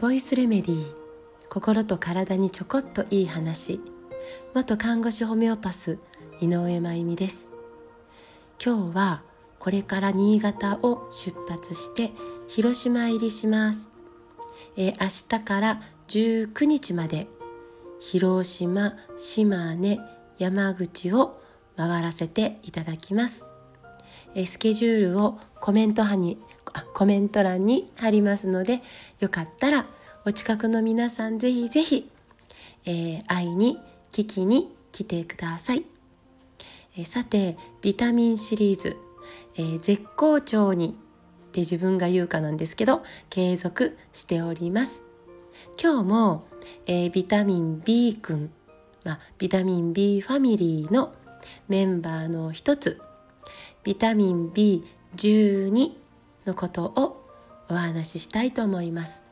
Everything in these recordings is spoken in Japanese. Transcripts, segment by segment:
ボイスレメディー心と体にちょこっといい話。元看護師ホメオパス井上真由美です。今日はこれから新潟を出発して広島入りします、え、明日から19日まで広島、島根、山口を回らせていただきます。スケジュールをコメント欄にコメント欄に貼りますのでよかったらお近くの皆さんぜひぜひ、えー、会いに聞きに来てください、えー、さてビタミンシリーズ、えー、絶好調にって自分が言うかなんですけど継続しております。今日も、え、ビタミン B 君、まあ、ビタミン B ファミリーのメンバーの一つビタミン B12 のことをお話ししたいと思います。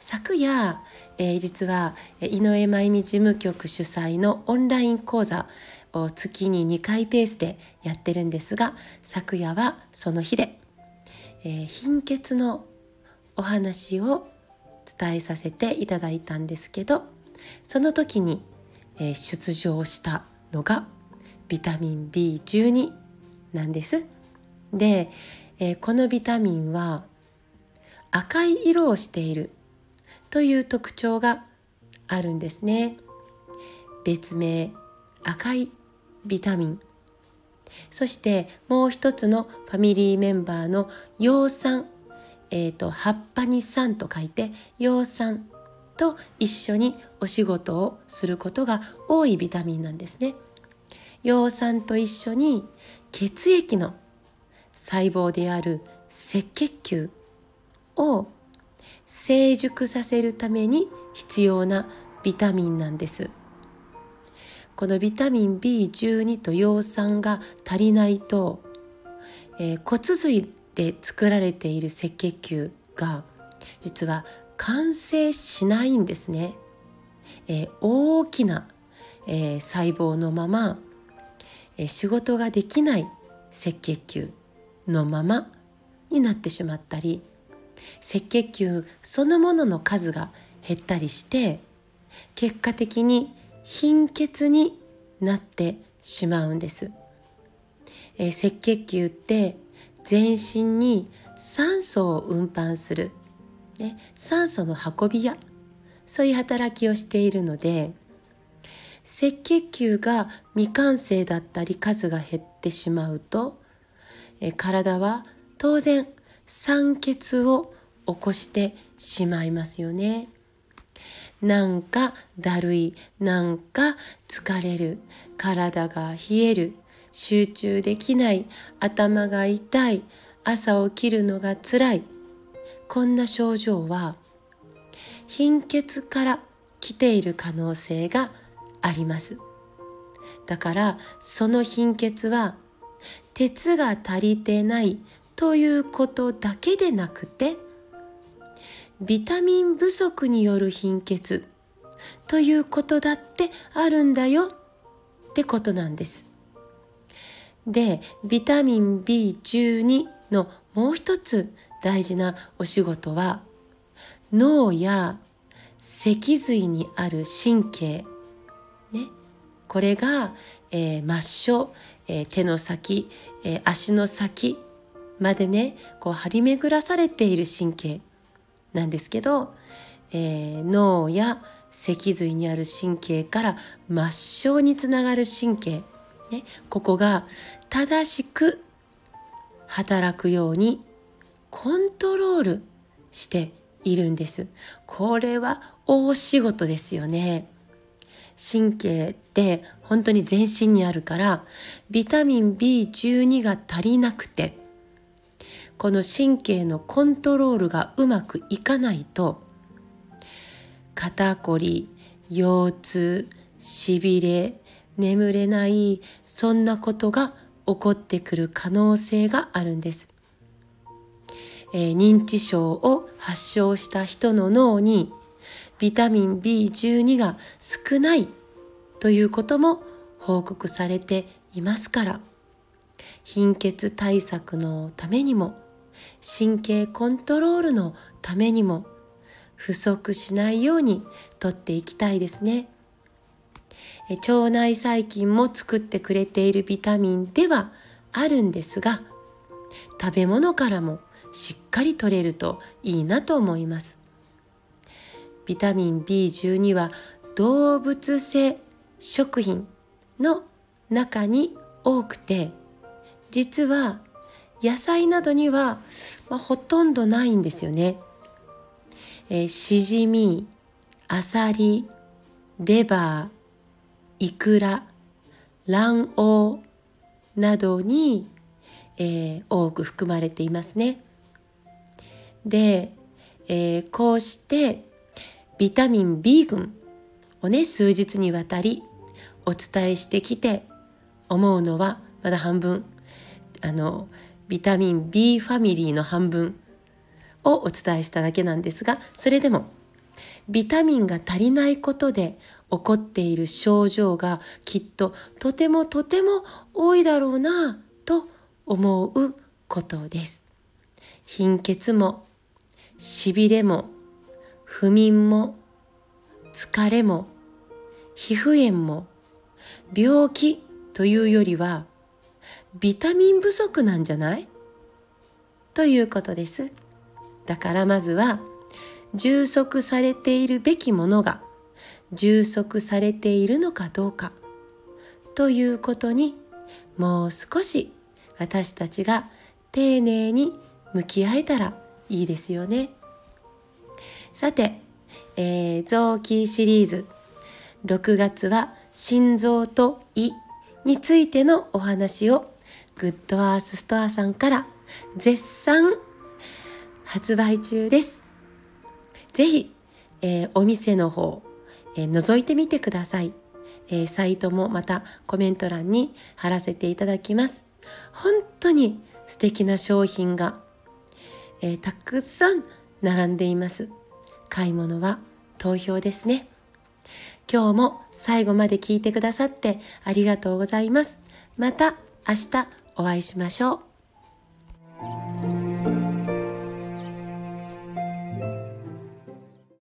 昨夜、えー、実は井上真由美事務局主催のオンライン講座を月に2回ペースでやってるんですが昨夜はその日で、えー、貧血のお話を伝えさせていただいたんですけどその時に、え、出場したのがビタミン B12 なんです。で、えー、このビタミンは赤い色をしているという特徴があるんですね。別名赤いビタミンそしてもう一つのファミリーメンバーの葉酸、えーと葉っぱに酸と書いて葉酸と一緒にお仕事をすることが多いビタミンなんですね。葉酸と一緒に血液の細胞である赤血球を成熟させるために必要なビタミンなんです。このビタミン B12 と葉酸が足りないと、えー、骨髄で作られている赤血球が実は完成しないんですね。えー、大きな、えー、細胞のままえ仕事ができない赤血球のままになってしまったり赤血球そのものの数が減ったりして結果的に貧血になってしまうんです。え赤血球って全身に酸素を運搬する、ね、酸素の運び屋そういう働きをしているので赤血球が未完成だったり数が減ってしまうと体は当然酸欠を起こしてしまいますよね。なんかだるい、なんか疲れる、体が冷える、集中できない、頭が痛い、朝起きるのが辛い。こんな症状は貧血から来ている可能性がありますだからその貧血は鉄が足りてないということだけでなくてビタミン不足による貧血ということだってあるんだよってことなんです。でビタミン B12 のもう一つ大事なお仕事は脳や脊髄にある神経、これが、えー、末梢、えー、手の先、えー、足の先までねこう張り巡らされている神経なんですけど、えー、脳や脊髄にある神経から末梢につながる神経、ね、ここが正しく働くようにコントロールしているんです。これは大仕事ですよね。神経って本当に全身にあるからビタミン B12 が足りなくてこの神経のコントロールがうまくいかないと肩こり腰痛しびれ眠れないそんなことが起こってくる可能性があるんです。えー、認知症を発症した人の脳にビタミン B12 が少ないということも報告されていますから貧血対策のためにも神経コントロールのためにも不足しないようにとっていきたいですね。腸内細菌も作ってくれているビタミンではあるんですが食べ物からもしっかり取れるといいなと思います。ビタミン B12 は動物性食品の中に多くて実は野菜などには、まあ、ほとんどないんですよね。えー、しじみ、あさり、レバー、イクラ、卵黄などに、えー、多く含まれていますね。で、えー、こうしてビタミン B 群をね数日にわたりお伝えしてきて思うのはまだ半分あのビタミン B ファミリーの半分をお伝えしただけなんですがそれでもビタミンが足りないことで起こっている症状がきっととてもとても多いだろうなと思うことです。貧血もしびれも不眠も疲れも皮膚炎も病気というよりはビタミン不足なんじゃない？ということです。だからまずは充足されているべきものが充足されているのかどうかということにもう少し私たちが丁寧に向き合えたらいいですよね。さて、えー、臓器シリーズ6月は心臓と胃についてのお話をグッドアースストアさんから絶賛発売中です。ぜひ、えー、お店の方、えー、覗いてみてください、えー、サイトもまたコメント欄に貼らせていただきます。本当に素敵な商品が、えたくさん並んでいます。買い物は投票ですね。今日も最後まで聞いてくださってありがとうございます。また明日お会いしましょう。